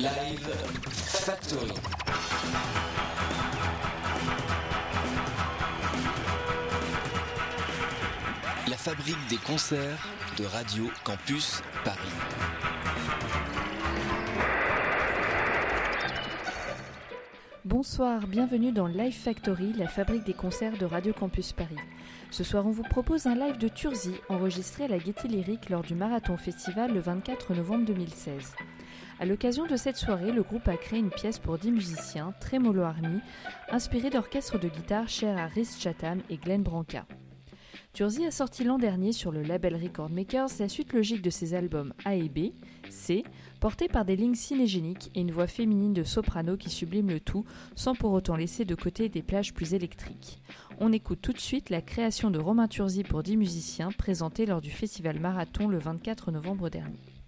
Live Factory. La fabrique des concerts de Radio Campus Paris. Bonsoir, bienvenue dans Live Factory, la fabrique des concerts de Radio Campus Paris. Ce soir, on vous propose un live de Turzy enregistré à la Gaîté Lyrique lors du Marathon Festival le 24 novembre 2016. À l'occasion de cette soirée, le groupe a créé une pièce pour 10 musiciens, Tremolo Army, inspirée d'orchestres de guitare chers à Rhys Chatham et Glenn Branca. Turzy a sorti l'an dernier sur le label Record Makers la suite logique de ses albums A et B, C, portés par des lignes cinégéniques et une voix féminine de soprano qui sublime le tout sans pour autant laisser de côté des plages plus électriques. On écoute tout de suite la création de Romain Turzy pour 10 musiciens présentée lors du festival Marathon le 24 novembre dernier.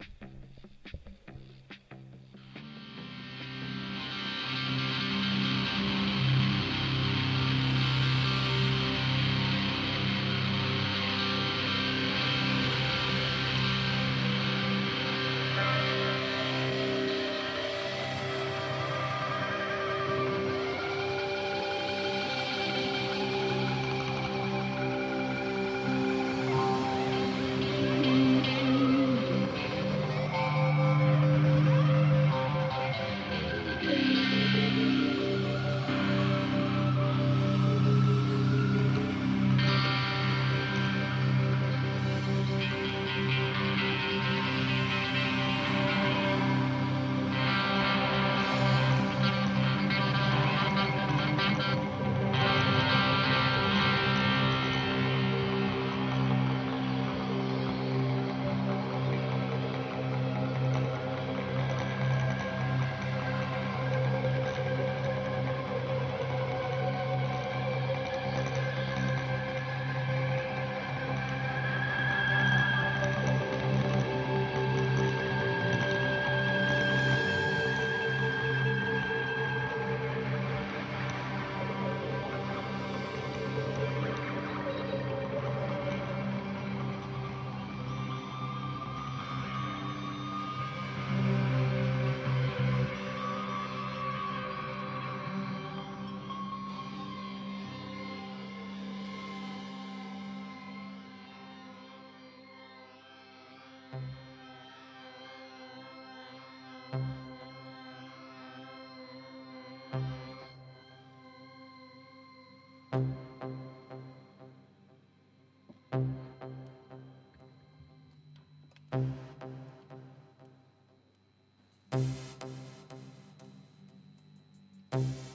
Bye.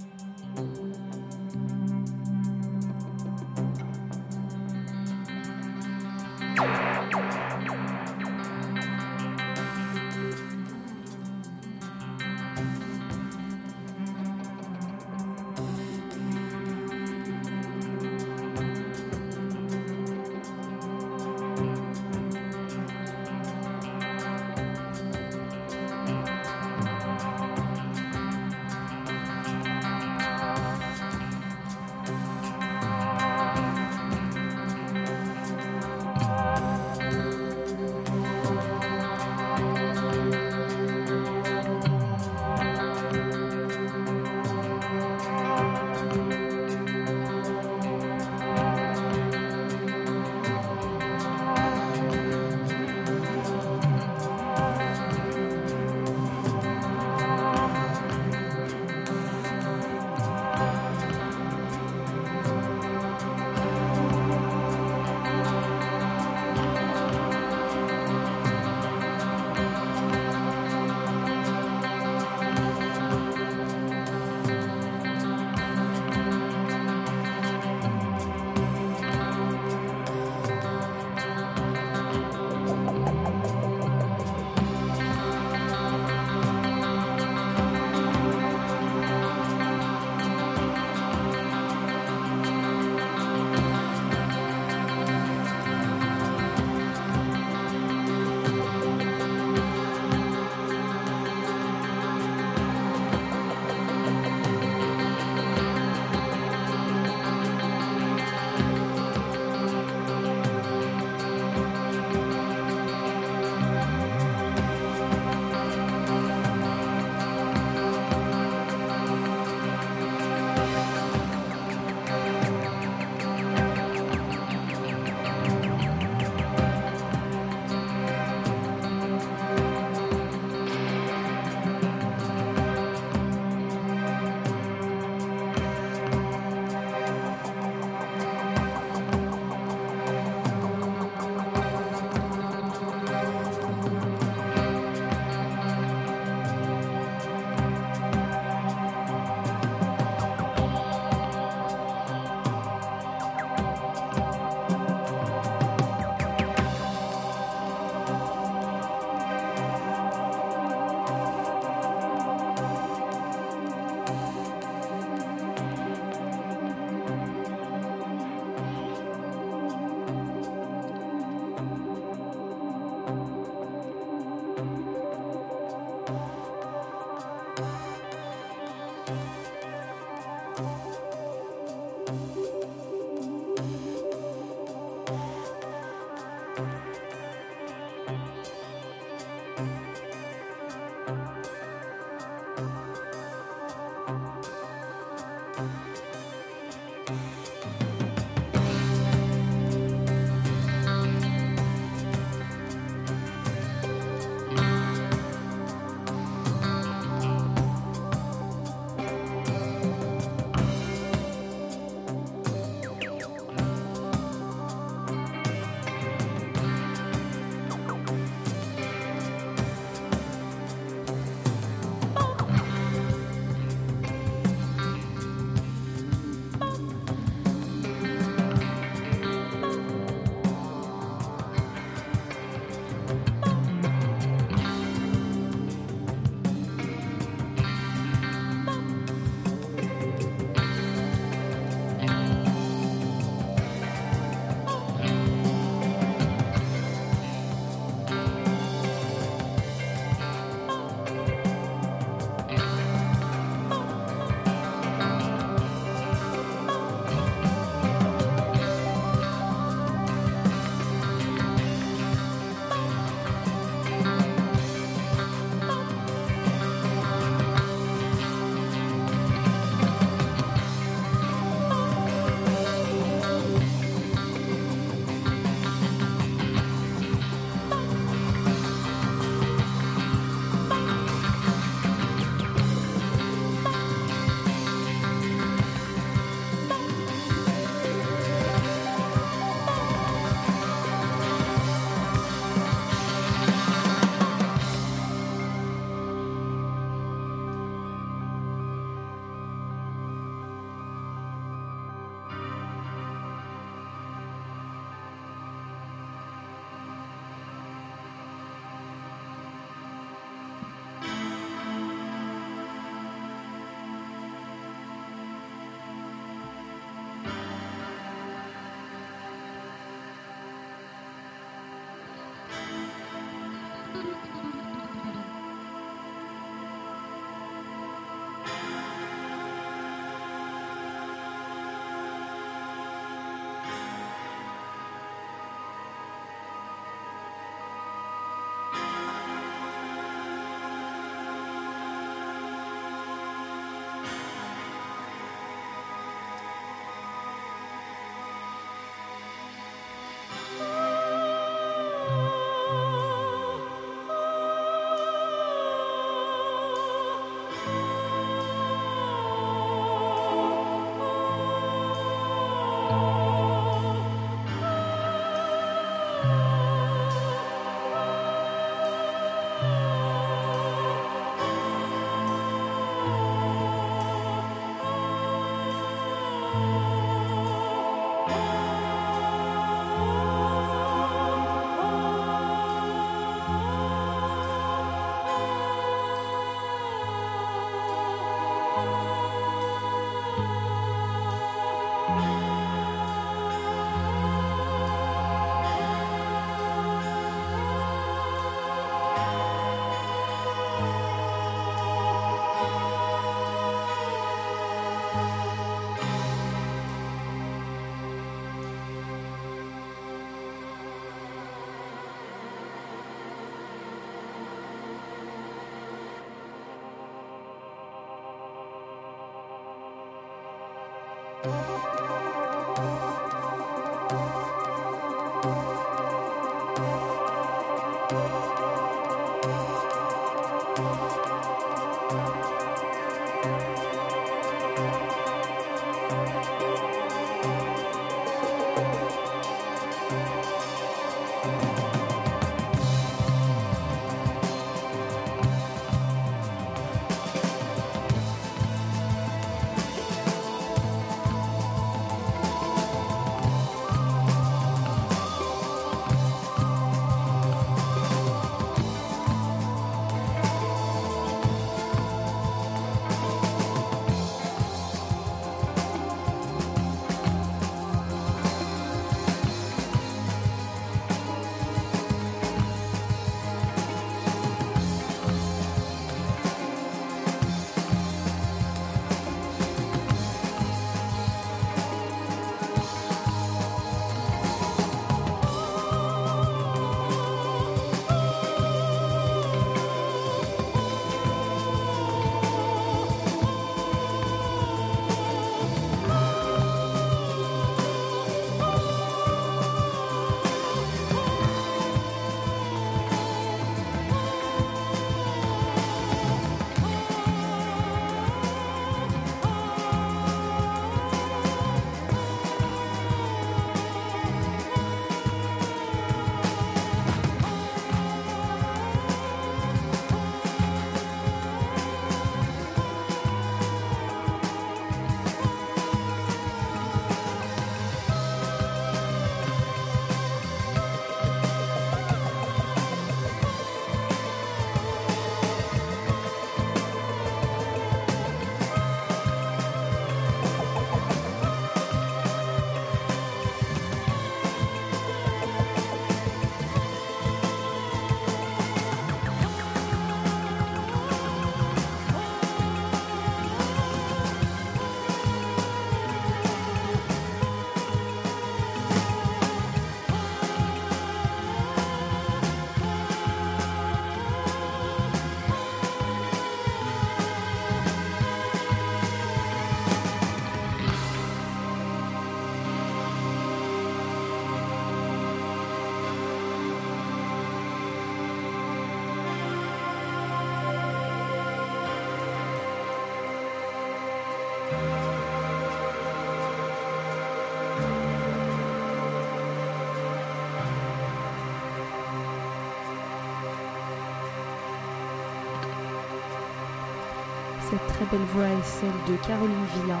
Très belle voix est celle de Caroline Villain,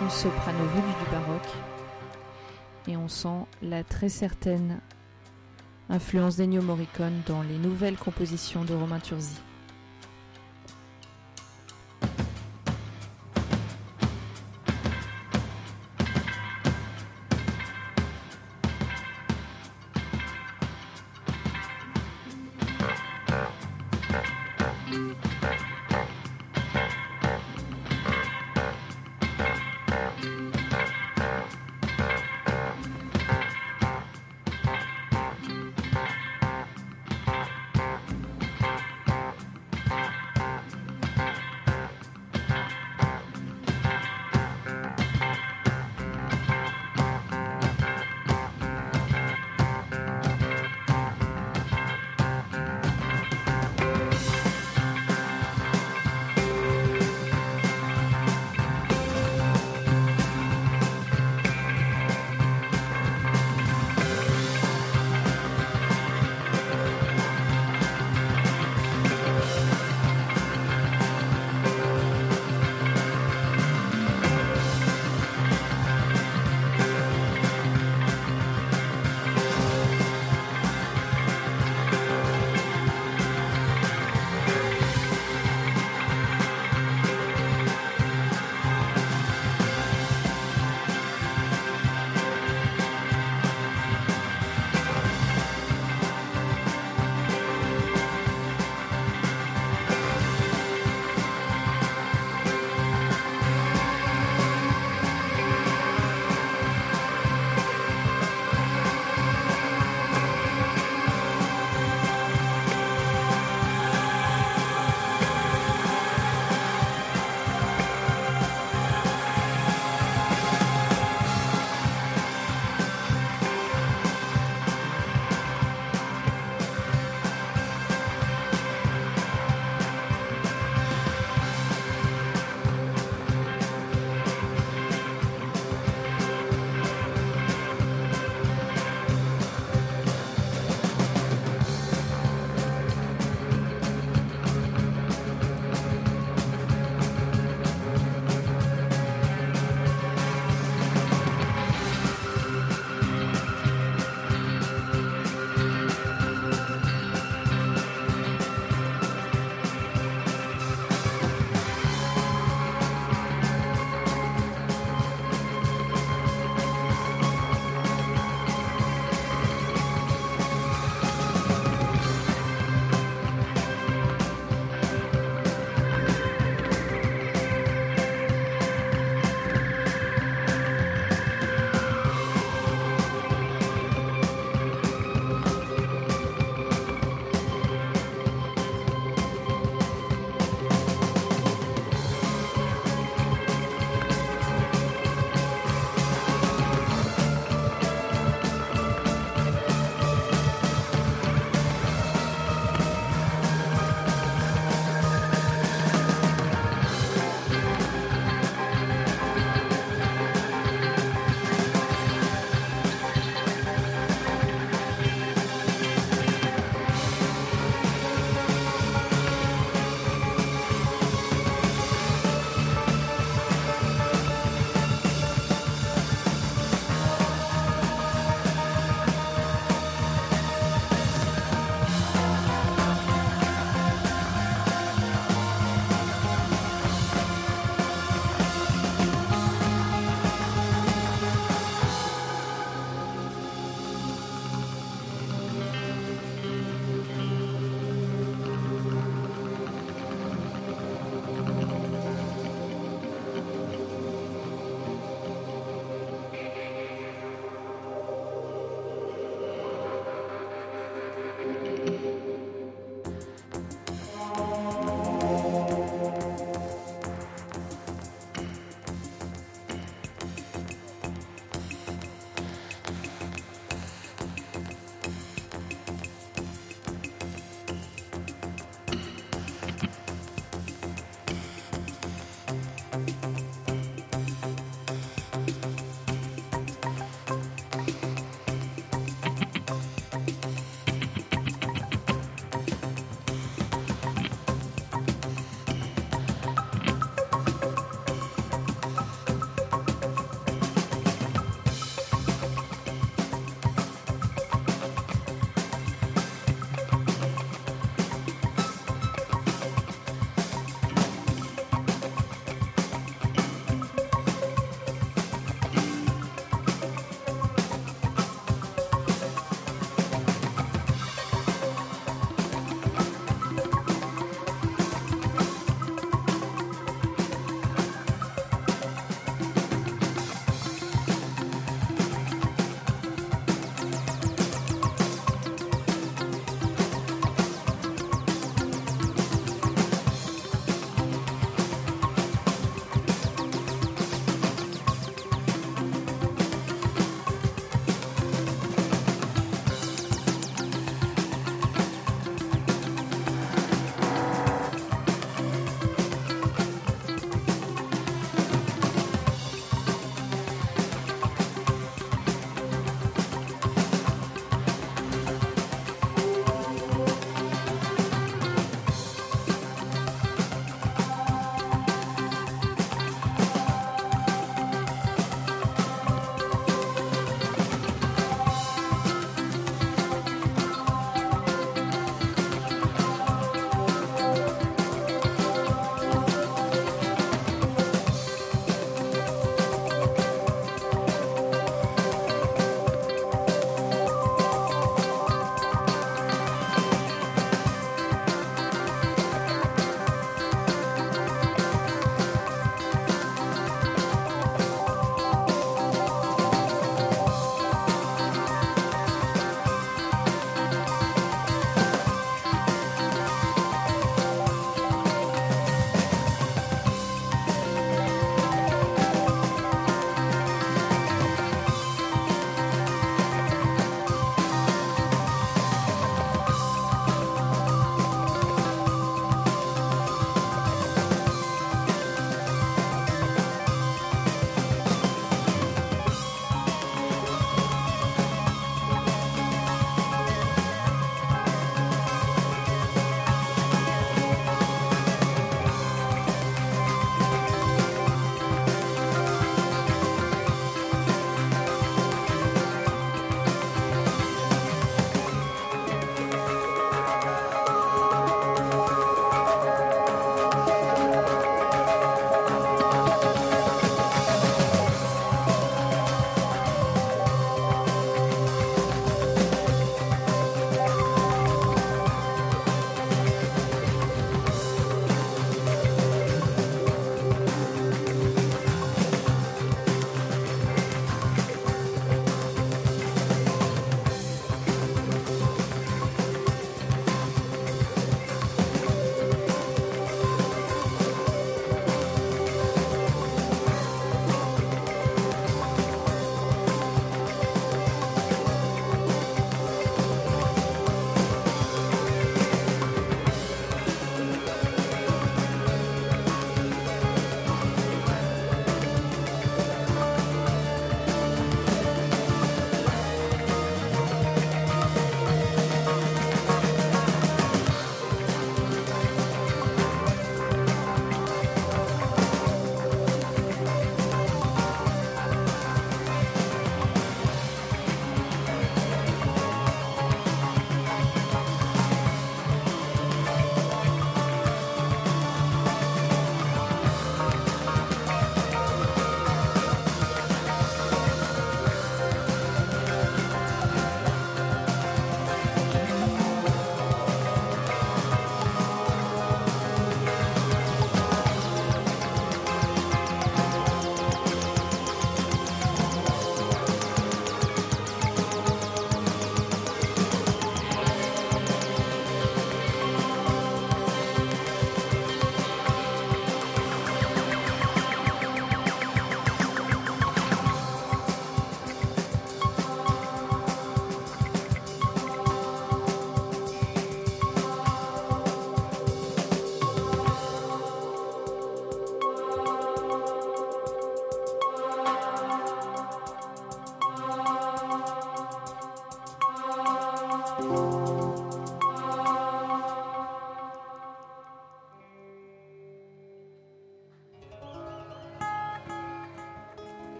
une soprano venue du baroque. Et on sent la très certaine influence d'Ennio Morricone dans les nouvelles compositions de Romain Turzi.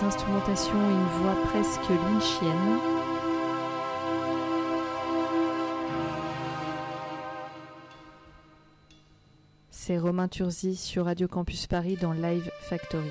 Des instrumentations et une voix presque lynchienne. C'est Romain Turzi sur Radio Campus Paris dans Live Factory.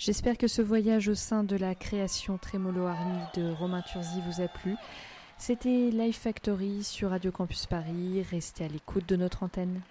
J'espère que ce voyage au sein de la création Trémolo Army de Romain Turzi vous a plu. C'était Life Factory sur Radio Campus Paris. Restez à l'écoute de notre antenne.